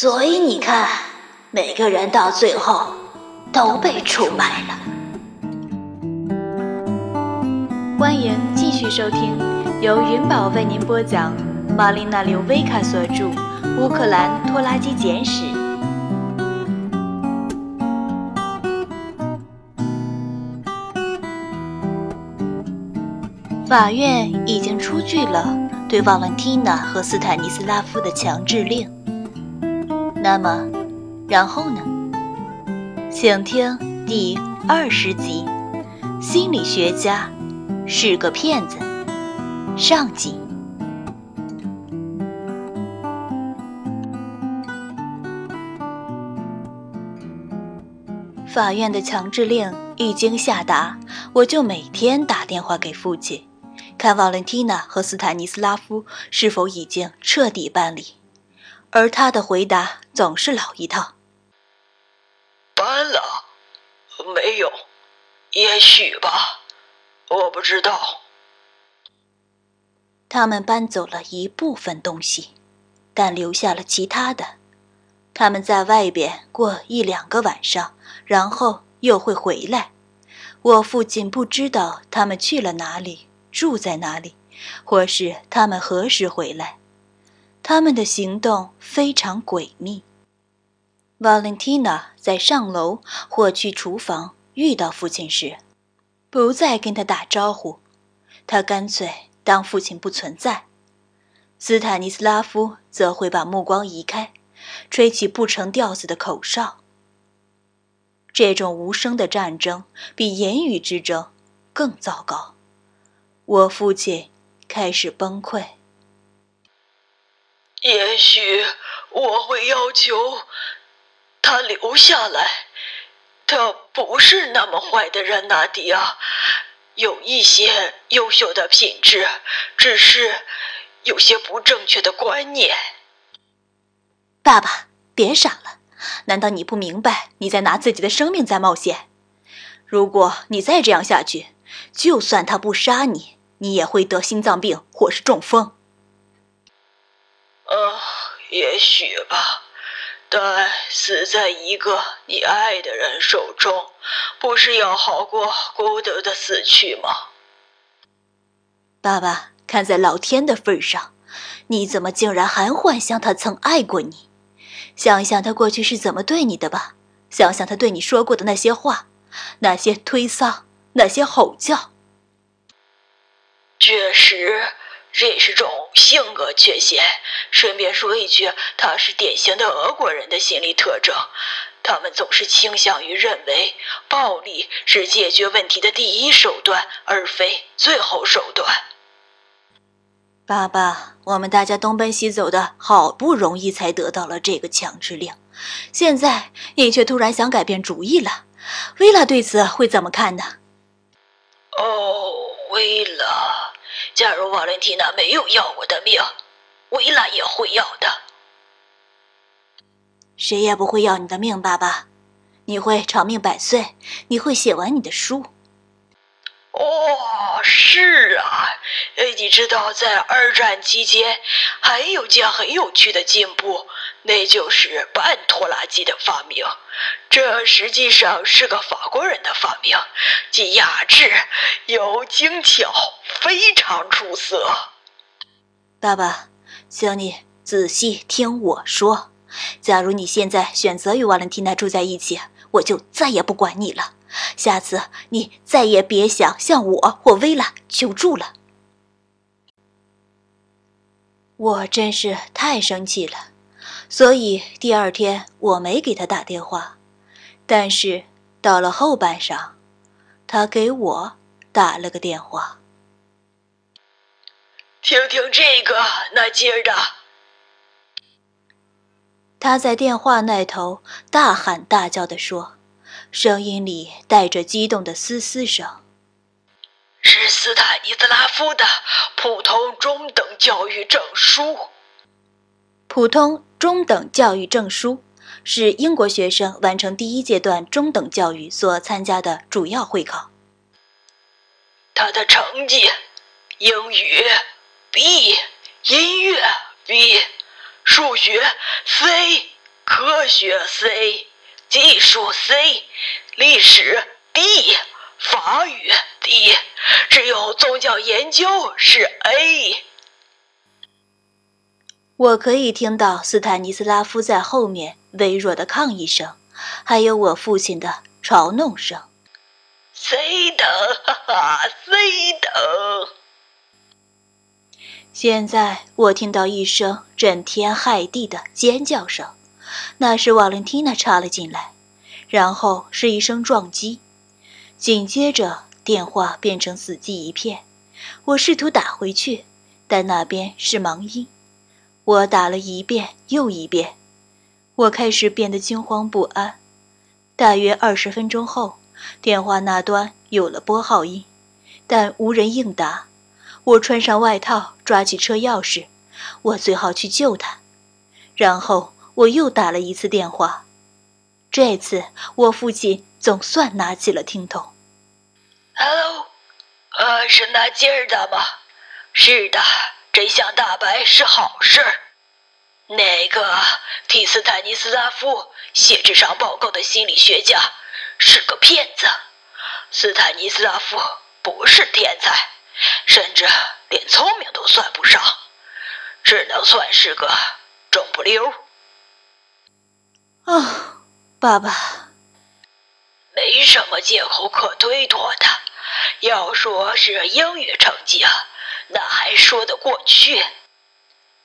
所以你看，每个人到最后都被出卖了。欢迎继续收听，由云宝为您播讲，玛丽娜·刘维卡所著《乌克兰拖拉机简史》。法院已经出具了对瓦伦蒂娜和斯坦尼斯拉夫的强制令。那么，然后呢？请听第二十集：心理学家是个骗子。上集。法院的强制令一经下达，我就每天打电话给父亲。看瓦伦蒂娜和斯坦尼斯拉夫是否已经彻底办理，而他的回答总是老一套：“搬了，没有，也许吧，我不知道。”他们搬走了一部分东西，但留下了其他的。他们在外边过一两个晚上，然后又会回来。我父亲不知道他们去了哪里。住在哪里，或是他们何时回来？他们的行动非常诡秘。瓦伦蒂娜在上楼或去厨房遇到父亲时，不再跟他打招呼，他干脆当父亲不存在。斯坦尼斯拉夫则会把目光移开，吹起不成调子的口哨。这种无声的战争比言语之争更糟糕。我父亲开始崩溃。也许我会要求他留下来。他不是那么坏的人，纳迪亚，有一些优秀的品质，只是有些不正确的观念。爸爸，别傻了！难道你不明白你在拿自己的生命在冒险？如果你再这样下去，就算他不杀你。你也会得心脏病或是中风。呃，也许吧，但死在一个你爱的人手中，不是要好过孤独的死去吗？爸爸，看在老天的份上，你怎么竟然还幻想他曾爱过你？想想他过去是怎么对你的吧，想想他对你说过的那些话，那些推搡，那些吼叫。确实，这是种性格缺陷。顺便说一句，它是典型的俄国人的心理特征。他们总是倾向于认为暴力是解决问题的第一手段，而非最后手段。爸爸，我们大家东奔西走的，好不容易才得到了这个强制令，现在你却突然想改变主意了。薇拉对此会怎么看呢？哦，薇拉。假如瓦伦蒂娜没有要我的命，维拉也会要的。谁也不会要你的命，爸爸。你会长命百岁，你会写完你的书。哦，是啊，你知道，在二战期间还有件很有趣的进步，那就是半拖拉机的发明。这实际上是个法国人的发明，既雅致又精巧，非常出色。爸爸，请你仔细听我说。假如你现在选择与瓦伦蒂娜住在一起，我就再也不管你了。下次你再也别想向我或薇拉求助了。我真是太生气了，所以第二天我没给他打电话。但是到了后半晌，他给我打了个电话。听听这个，那劲儿的。他在电话那头大喊大叫地说。声音里带着激动的嘶嘶声。是斯坦尼斯拉夫的普通中等教育证书。普通中等教育证书是英国学生完成第一阶段中等教育所参加的主要会考。他的成绩：英语 B，音乐 B，数学 C，科学 C，技术 C，历史 D，法语 D，只有宗教研究是 A。我可以听到斯坦尼斯拉夫在后面微弱的抗议声，还有我父亲的嘲弄声。等，哈哈等。现在我听到一声震天骇地的尖叫声，那是瓦伦蒂娜插了进来，然后是一声撞击，紧接着电话变成死寂一片。我试图打回去，但那边是盲音。我打了一遍又一遍，我开始变得惊慌不安。大约二十分钟后，电话那端有了拨号音，但无人应答。我穿上外套，抓起车钥匙，我最好去救他。然后我又打了一次电话，这次我父亲总算拿起了听筒。“Hello，呃，是纳吉尔的吗？是的。”真相大白是好事。那个替斯坦尼斯拉夫写这场报告的心理学家是个骗子。斯坦尼斯拉夫不是天才，甚至连聪明都算不上，只能算是个中不溜。啊，爸爸，没什么借口可推脱的。要说是英语成绩啊。那还说得过去，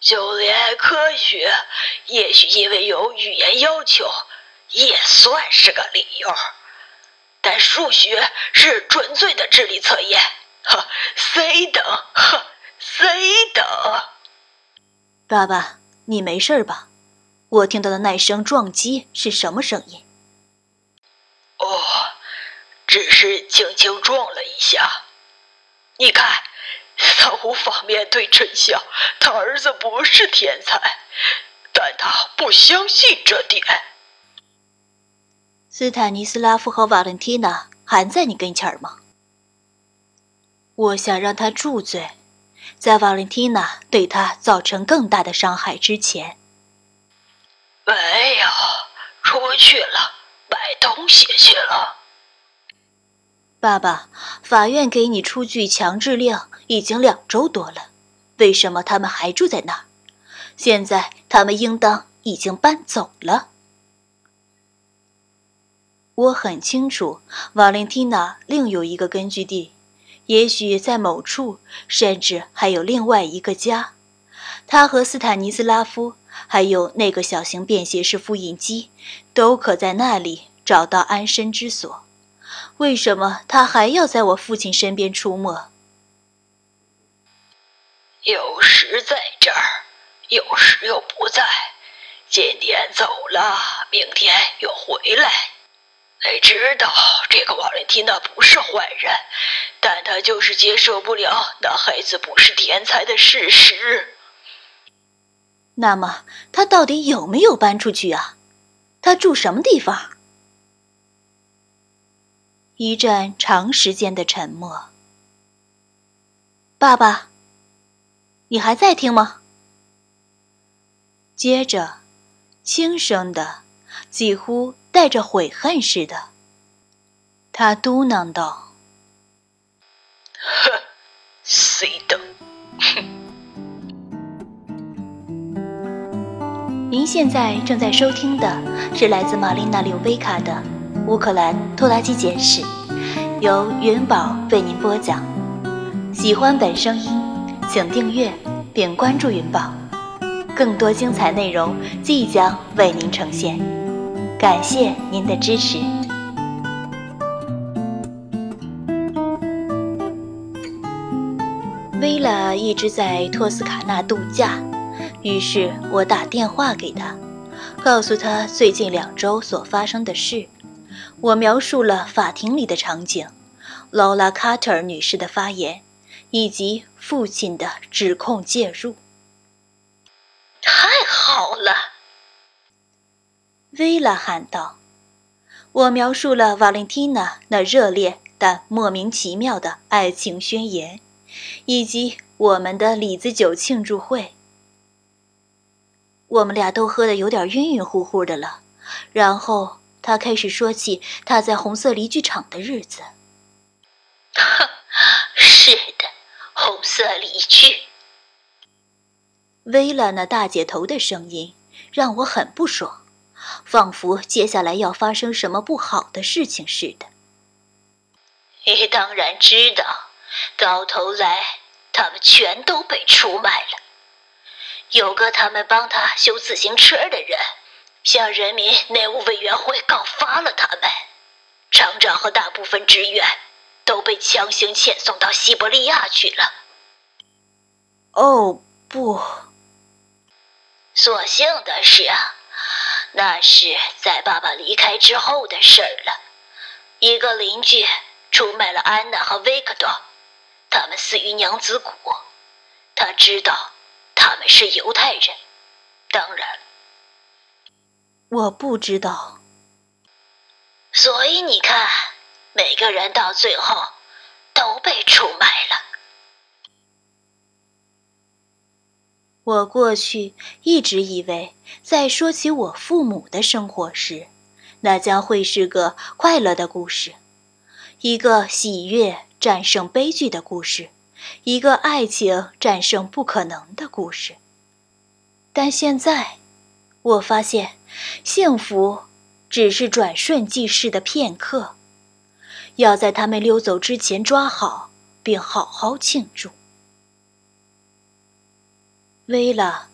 就连科学，也许因为有语言要求，也算是个理由。但数学是纯粹的智力测验，呵，C 等，呵，C 等。爸爸，你没事吧？我听到的那声撞击是什么声音？哦，只是轻轻撞了一下。你看。他无法面对真相，他儿子不是天才，但他不相信这点。斯坦尼斯拉夫和瓦伦蒂娜还在你跟前儿吗？我想让他住嘴，在瓦伦蒂娜对他造成更大的伤害之前。没有，出去了，买东西去了。爸爸，法院给你出具强制令已经两周多了，为什么他们还住在那儿？现在他们应当已经搬走了。我很清楚，瓦莲蒂娜另有一个根据地，也许在某处，甚至还有另外一个家。他和斯坦尼斯拉夫，还有那个小型便携式复印机，都可在那里找到安身之所。为什么他还要在我父亲身边出没？有时在这儿，有时又不在。今天走了，明天又回来。你知道这个瓦伦蒂娜不是坏人，但她就是接受不了那孩子不是天才的事实。那么，他到底有没有搬出去啊？他住什么地方？一阵长时间的沉默。爸爸，你还在听吗？接着，轻声的，几乎带着悔恨似的，他嘟囔道：“哼，谁的？”哼。您现在正在收听的是来自玛丽娜·柳维卡的。乌克兰拖拉机简史，由云宝为您播讲。喜欢本声音，请订阅并关注云宝，更多精彩内容即将为您呈现。感谢您的支持。薇拉一直在托斯卡纳度假，于是我打电话给她，告诉她最近两周所发生的事。我描述了法庭里的场景，劳拉·卡特尔女士的发言，以及父亲的指控介入。太好了，薇拉喊道。我描述了瓦伦蒂娜那热烈但莫名其妙的爱情宣言，以及我们的李子酒庆祝会。我们俩都喝得有点晕晕乎乎的了，然后他开始说起他在红色离剧场的日子。是的，红色离去。薇拉那大姐头的声音让我很不爽，仿佛接下来要发生什么不好的事情似的。你当然知道，到头来他们全都被出卖了。有个他们帮他修自行车的人，向人民内务委员会告发了他们，厂长和大部分职员都被强行遣送到西伯利亚去了。哦，不！所幸的是啊，那是在爸爸离开之后的事儿了。一个邻居出卖了安娜和维克多，他们死于娘子谷。他知道。他们是犹太人，当然，我不知道。所以你看，每个人到最后都被出卖了。我过去一直以为，在说起我父母的生活时，那将会是个快乐的故事，一个喜悦战胜悲剧的故事。一个爱情战胜不可能的故事。但现在，我发现，幸福只是转瞬即逝的片刻，要在他们溜走之前抓好，并好好庆祝。薇拉，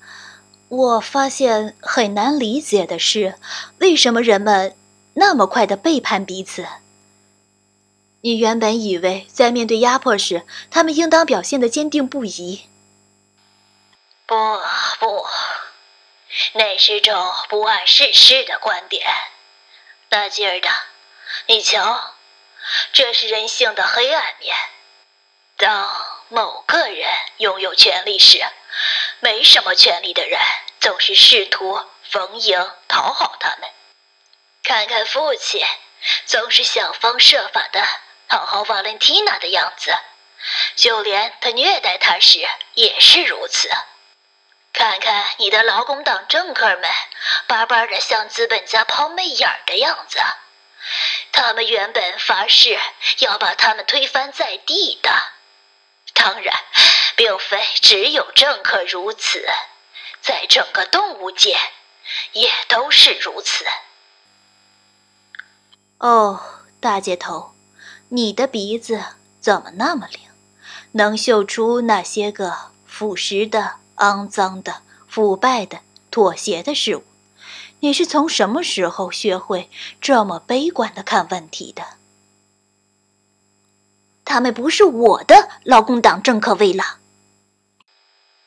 我发现很难理解的是，为什么人们那么快的背叛彼此。你原本以为在面对压迫时，他们应当表现的坚定不移。不不，那是种不谙世事的观点。大劲儿的，你瞧，这是人性的黑暗面。当某个人拥有权力时，没什么权力的人总是试图逢迎讨好他们。看看父亲，总是想方设法的。讨好瓦伦蒂娜的样子，就连他虐待她时也是如此。看看你的劳工党政客们，巴巴的向资本家抛媚眼的样子，他们原本发誓要把他们推翻在地的。当然，并非只有政客如此，在整个动物界也都是如此。哦，大姐头。你的鼻子怎么那么灵，能嗅出那些个腐蚀的、肮脏的、腐败的、妥协的事物？你是从什么时候学会这么悲观的看问题的？他们不是我的劳工党政客，为了。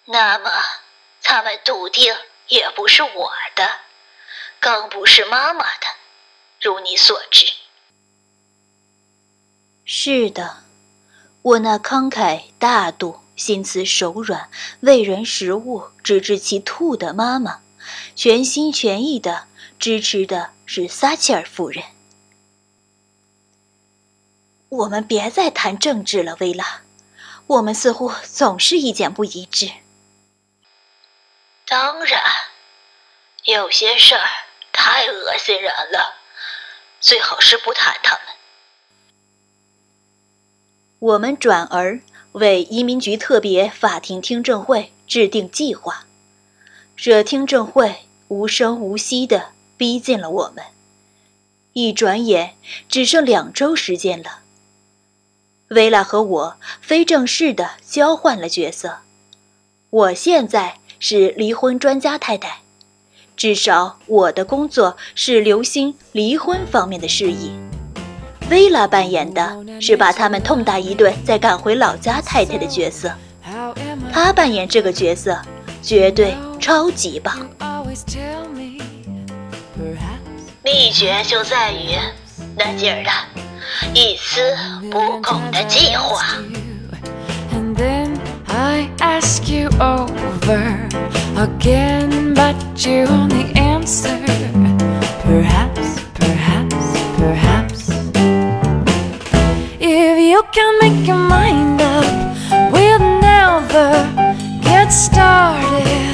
那么，他们笃定也不是我的，更不是妈妈的，如你所知。是的，我那慷慨大度、心慈手软、为人食物直至其吐的妈妈，全心全意的支持的是撒切尔夫人。我们别再谈政治了，薇拉，我们似乎总是意见不一致。当然，有些事儿太恶心人了，最好是不谈他们。我们转而为移民局特别法庭听证会制定计划，这听证会无声无息地逼近了我们。一转眼，只剩两周时间了。薇拉和我非正式地交换了角色，我现在是离婚专家太太，至少我的工作是留心离婚方面的事宜。薇拉扮演的是把他们痛打一顿再赶回老家太太的角色，她扮演这个角色绝对超级棒。秘诀就在于那劲儿大、一丝不苟的计划。ask you over again, but you only answer. Perhaps, perhaps, perhaps. If you can make your mind up, we'll never get started.